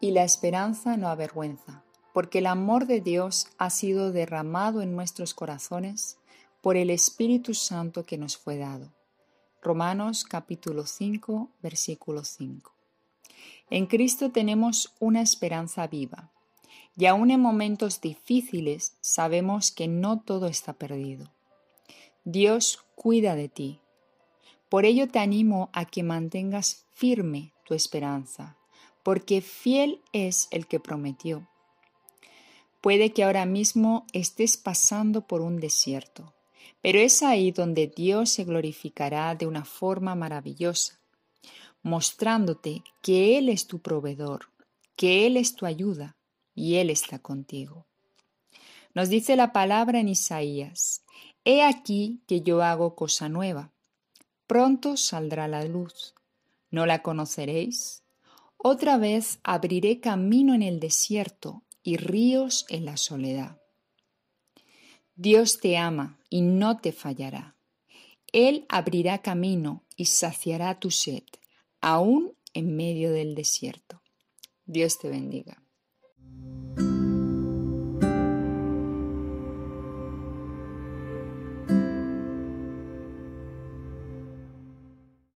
Y la esperanza no avergüenza, porque el amor de Dios ha sido derramado en nuestros corazones por el Espíritu Santo que nos fue dado. Romanos capítulo 5, versículo 5. En Cristo tenemos una esperanza viva, y aun en momentos difíciles sabemos que no todo está perdido. Dios cuida de ti. Por ello te animo a que mantengas firme tu esperanza, porque fiel es el que prometió. Puede que ahora mismo estés pasando por un desierto, pero es ahí donde Dios se glorificará de una forma maravillosa, mostrándote que Él es tu proveedor, que Él es tu ayuda y Él está contigo. Nos dice la palabra en Isaías, He aquí que yo hago cosa nueva. Pronto saldrá la luz. ¿No la conoceréis? Otra vez abriré camino en el desierto y ríos en la soledad. Dios te ama y no te fallará. Él abrirá camino y saciará tu sed, aún en medio del desierto. Dios te bendiga.